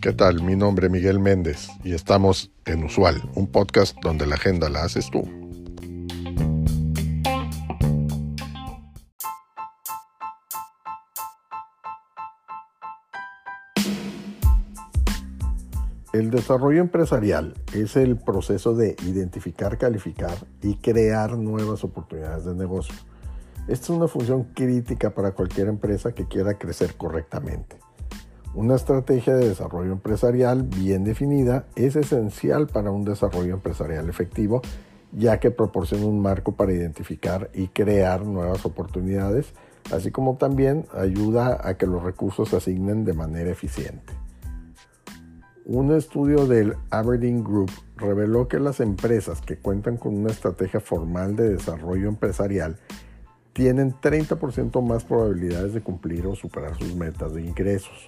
¿Qué tal? Mi nombre es Miguel Méndez y estamos en Usual, un podcast donde la agenda la haces tú. El desarrollo empresarial es el proceso de identificar, calificar y crear nuevas oportunidades de negocio. Esta es una función crítica para cualquier empresa que quiera crecer correctamente. Una estrategia de desarrollo empresarial bien definida es esencial para un desarrollo empresarial efectivo, ya que proporciona un marco para identificar y crear nuevas oportunidades, así como también ayuda a que los recursos se asignen de manera eficiente. Un estudio del Aberdeen Group reveló que las empresas que cuentan con una estrategia formal de desarrollo empresarial tienen 30% más probabilidades de cumplir o superar sus metas de ingresos.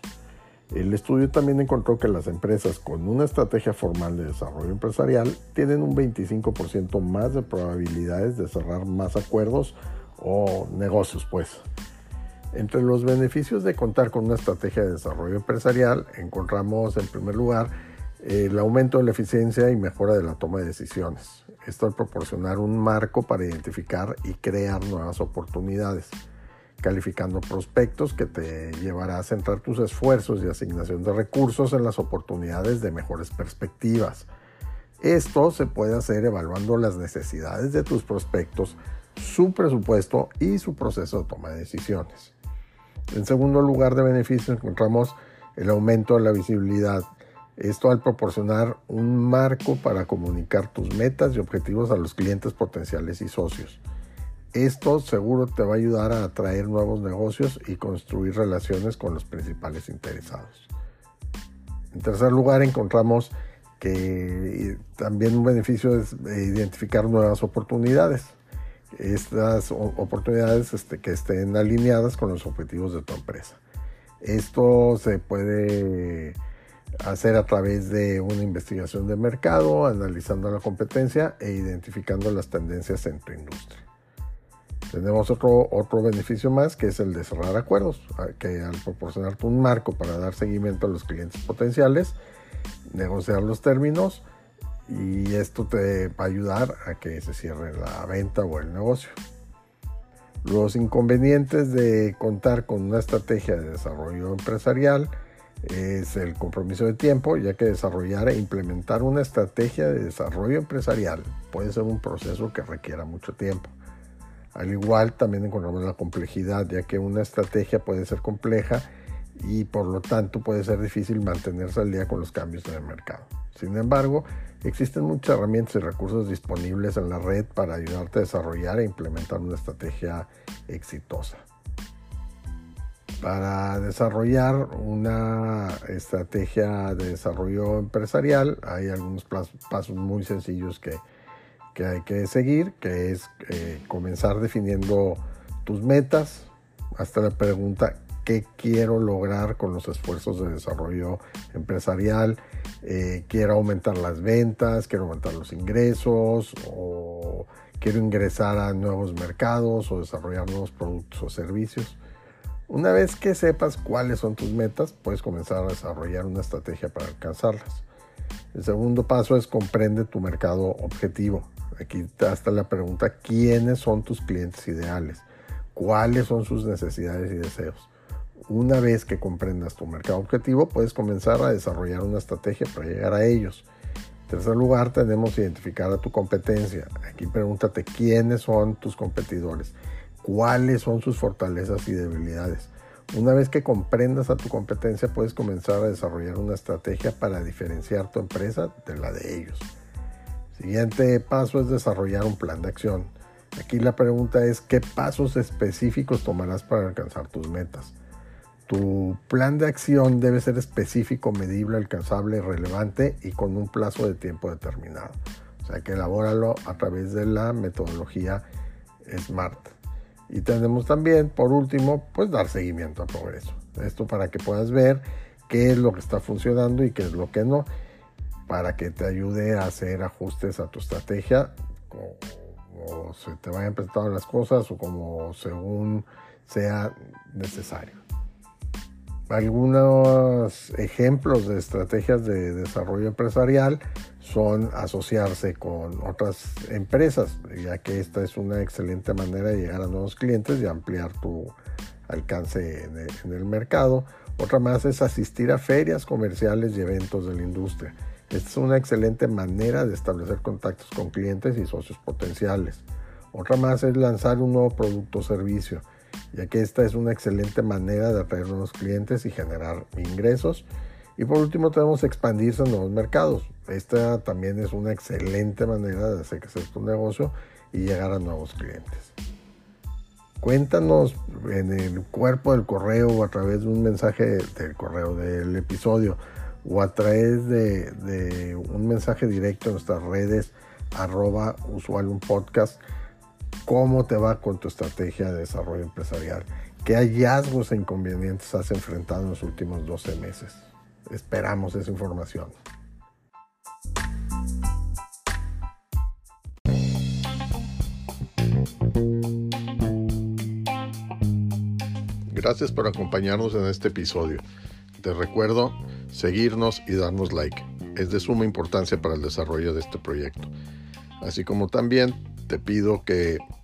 El estudio también encontró que las empresas con una estrategia formal de desarrollo empresarial tienen un 25% más de probabilidades de cerrar más acuerdos o negocios, pues. Entre los beneficios de contar con una estrategia de desarrollo empresarial encontramos en primer lugar el aumento de la eficiencia y mejora de la toma de decisiones. Esto al proporcionar un marco para identificar y crear nuevas oportunidades, calificando prospectos que te llevará a centrar tus esfuerzos y asignación de recursos en las oportunidades de mejores perspectivas. Esto se puede hacer evaluando las necesidades de tus prospectos, su presupuesto y su proceso de toma de decisiones. En segundo lugar de beneficios encontramos el aumento de la visibilidad. Esto al proporcionar un marco para comunicar tus metas y objetivos a los clientes potenciales y socios. Esto seguro te va a ayudar a atraer nuevos negocios y construir relaciones con los principales interesados. En tercer lugar encontramos que también un beneficio es identificar nuevas oportunidades estas oportunidades este, que estén alineadas con los objetivos de tu empresa. Esto se puede hacer a través de una investigación de mercado, analizando la competencia e identificando las tendencias en tu industria. Tenemos otro, otro beneficio más que es el de cerrar acuerdos, que al proporcionarte un marco para dar seguimiento a los clientes potenciales, negociar los términos, y esto te va a ayudar a que se cierre la venta o el negocio. Los inconvenientes de contar con una estrategia de desarrollo empresarial es el compromiso de tiempo, ya que desarrollar e implementar una estrategia de desarrollo empresarial puede ser un proceso que requiera mucho tiempo. Al igual también encontramos la complejidad, ya que una estrategia puede ser compleja y por lo tanto puede ser difícil mantenerse al día con los cambios en el mercado. Sin embargo, existen muchas herramientas y recursos disponibles en la red para ayudarte a desarrollar e implementar una estrategia exitosa. Para desarrollar una estrategia de desarrollo empresarial. Hay algunos pasos muy sencillos que, hay que seguir, que es eh, comenzar definiendo tus metas, hasta la pregunta qué quiero lograr con los esfuerzos de desarrollo empresarial, eh, quiero aumentar las ventas, quiero aumentar los ingresos o quiero ingresar a nuevos mercados o desarrollar nuevos productos o servicios. Una vez que sepas cuáles son tus metas, puedes comenzar a desarrollar una estrategia para alcanzarlas. El segundo paso es comprende tu mercado objetivo. Aquí está la pregunta, ¿quiénes son tus clientes ideales? ¿Cuáles son sus necesidades y deseos? Una vez que comprendas tu mercado objetivo, puedes comenzar a desarrollar una estrategia para llegar a ellos. En tercer lugar, tenemos identificar a tu competencia. Aquí pregúntate quiénes son tus competidores, cuáles son sus fortalezas y debilidades. Una vez que comprendas a tu competencia, puedes comenzar a desarrollar una estrategia para diferenciar tu empresa de la de ellos. Siguiente paso es desarrollar un plan de acción. Aquí la pregunta es qué pasos específicos tomarás para alcanzar tus metas. Tu plan de acción debe ser específico, medible, alcanzable, relevante y con un plazo de tiempo determinado. O sea que elabóralo a través de la metodología SMART. Y tenemos también, por último, pues dar seguimiento al progreso. Esto para que puedas ver qué es lo que está funcionando y qué es lo que no, para que te ayude a hacer ajustes a tu estrategia, como se te vayan presentando las cosas o como según sea necesario. Algunos ejemplos de estrategias de desarrollo empresarial son asociarse con otras empresas, ya que esta es una excelente manera de llegar a nuevos clientes y ampliar tu alcance en el, mercado. Otra más es asistir a ferias comerciales y eventos de la industria. Esta es una excelente manera de establecer contactos con clientes y socios potenciales. Otra más es lanzar un nuevo producto o servicio, ya que esta es una excelente manera de atraer nuevos clientes y generar ingresos. Y por último tenemos expandirse en nuevos mercados. Esta también es una excelente manera de hacer crecer tu negocio y llegar a nuevos clientes. Cuéntanos en el cuerpo del correo o a través de un mensaje del correo del episodio o a través de, un mensaje directo en nuestras redes arroba usual un podcast cómo te va con tu estrategia de desarrollo empresarial, qué hallazgos e inconvenientes has enfrentado en los últimos 12 meses. Esperamos esa información. Gracias por acompañarnos en este episodio. Te recuerdo seguirnos y darnos like. Es de suma importancia para el desarrollo de este proyecto. Así como también te pido que